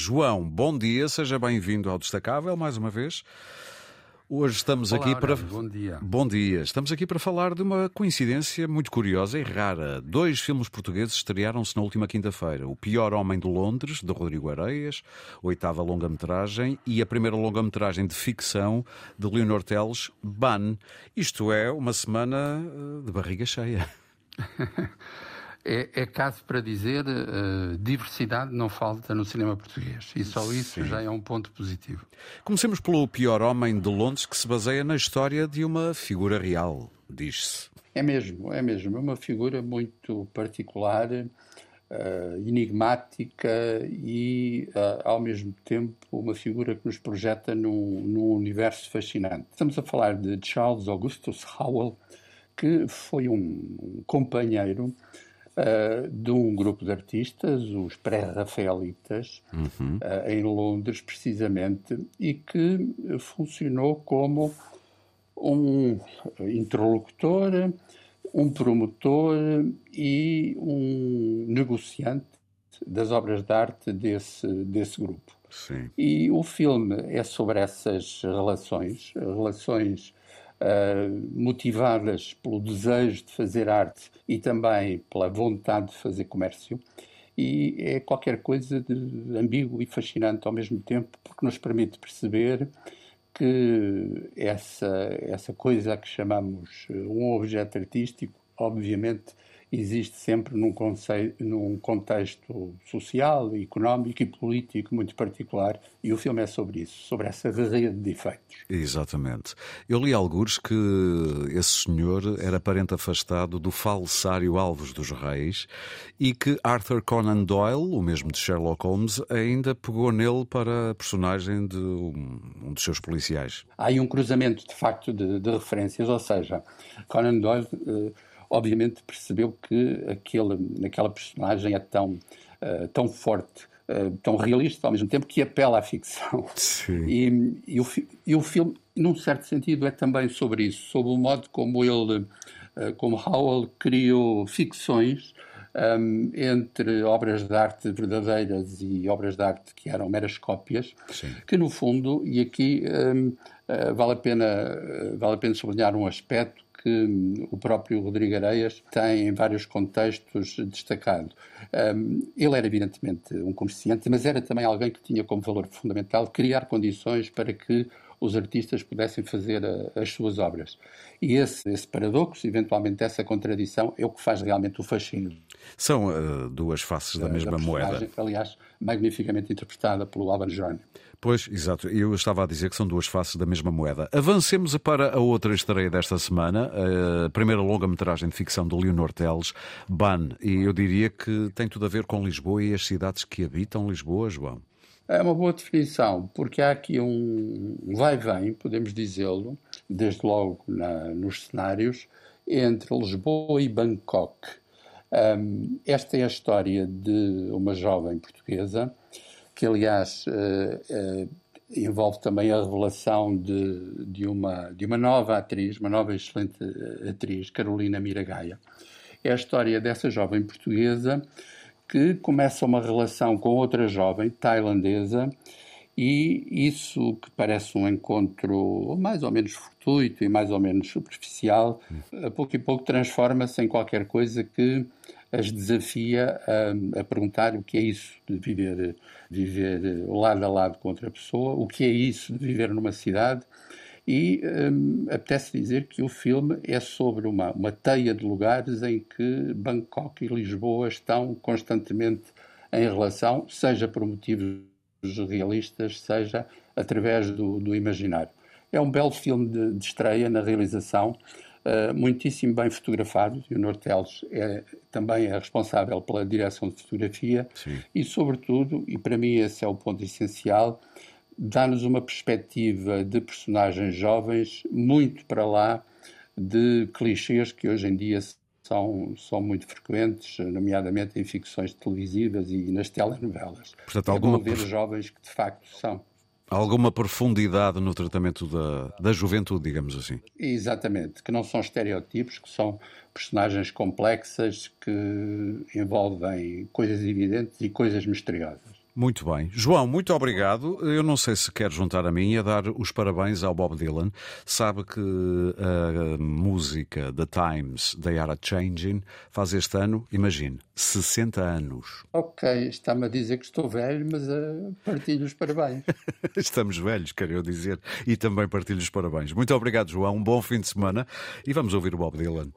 João, bom dia, seja bem-vindo ao Destacável mais uma vez. Hoje estamos Olá, aqui para. Bom dia. Bom dia. Estamos aqui para falar de uma coincidência muito curiosa e rara. Dois filmes portugueses estrearam-se na última quinta-feira: O Pior Homem de Londres, de Rodrigo Areias, oitava longa-metragem, e a primeira longa-metragem de ficção de Leonor Teles, Ban. Isto é uma semana eh, de barriga cheia. É, é, caso para dizer uh, diversidade não falta no cinema português e só isso Sim. já é um ponto positivo. Comecemos pelo pior homem de Londres que se baseia na história de uma figura real, diz-se. É mesmo, é mesmo. É uma figura muito particular, uh, enigmática e, uh, ao mesmo tempo, uma figura que nos projeta num, num universo fascinante. Estamos a falar de Charles Augustus Howell, que foi um companheiro uh, de um grupo de artistas, os pré-rafaelitas, uhum. uh, em Londres, precisamente, e que funcionou como um interlocutor, um promotor e um negociante das obras de arte desse, desse grupo. Sim. E o filme é sobre essas relações, relações motivadas pelo desejo de fazer arte e também pela vontade de fazer comércio. E é qualquer coisa de ambíguo e fascinante ao mesmo tempo, porque nos permite perceber que essa, essa coisa que chamamos um objeto artístico, obviamente, existe sempre num, conceito, num contexto social, económico e político muito particular, e o filme é sobre isso, sobre essa rede de efeitos. Exatamente. Eu li alguns que esse senhor era parente afastado do falsário Alves dos Reis e que Arthur Conan Doyle, o mesmo de Sherlock Holmes, ainda pegou nele para a personagem de um dos seus policiais. Há aí um cruzamento, de facto, de, de referências, ou seja, Conan Doyle... Uh, obviamente percebeu que aquele, aquela personagem é tão, uh, tão forte, uh, tão realista ao mesmo tempo que apela à ficção. E, e, o, e o filme, num certo sentido, é também sobre isso, sobre o modo como ele, uh, como Howell criou ficções um, entre obras de arte verdadeiras e obras de arte que eram meras cópias, Sim. que no fundo, e aqui um, uh, vale, a pena, uh, vale a pena sublinhar um aspecto que o próprio Rodrigo Areias tem em vários contextos destacado. Um, ele era evidentemente um comerciante, mas era também alguém que tinha como valor fundamental criar condições para que os artistas pudessem fazer a, as suas obras. E esse, esse paradoxo, eventualmente essa contradição, é o que faz realmente o fascínio. São uh, duas faces da, da mesma da moeda. Aliás, magnificamente interpretada pelo Alban Johnny. Pois, exato. Eu estava a dizer que são duas faces da mesma moeda. Avancemos para a outra estreia desta semana, a primeira longa-metragem de ficção de Leonor Teles, Ban. E eu diria que tem tudo a ver com Lisboa e as cidades que habitam Lisboa, João. É uma boa definição, porque há aqui um vai-vem, podemos dizê-lo, desde logo na, nos cenários, entre Lisboa e Bangkok. Um, esta é a história de uma jovem portuguesa, que aliás uh, uh, envolve também a revelação de, de, uma, de uma nova atriz, uma nova excelente atriz, Carolina Miragaia. É a história dessa jovem portuguesa que começa uma relação com outra jovem tailandesa e isso que parece um encontro mais ou menos fortuito e mais ou menos superficial, a pouco e pouco transforma-se em qualquer coisa que as desafia a, a, perguntar o que é isso de viver, viver lado a lado com outra pessoa, o que é isso de viver numa cidade. E um, apetece dizer que o filme é sobre uma, uma teia de lugares em que Bangkok e Lisboa estão constantemente em relação, seja por motivos realistas, seja através do, do imaginário. É um belo filme de, de estreia na realização, uh, muitíssimo bem fotografado, e o Norteles é, também é responsável pela direção de fotografia, Sim. e, sobretudo, e para mim esse é o ponto essencial, dá-nos uma perspectiva de personagens jovens muito para lá de clichês que hoje em dia são, são muito frequentes, nomeadamente em ficções televisivas e nas telenovelas. Portanto, é alguma ver jovens que de facto são. Alguma profundidade no tratamento da, da juventude, digamos assim. Exatamente, que não são estereótipos, que são personagens complexas que envolvem coisas evidentes e coisas misteriosas. Muito bem. João, muito obrigado. Eu não sei se quer juntar a mim a dar os parabéns ao Bob Dylan. Sabe que a música The Times, They Are a Changing, faz este ano, imagine, 60 anos. Ok, está-me a dizer que estou velho, mas uh, partilho os parabéns. Estamos velhos, quero eu dizer, e também partilho os parabéns. Muito obrigado, João. Um bom fim de semana e vamos ouvir o Bob Dylan.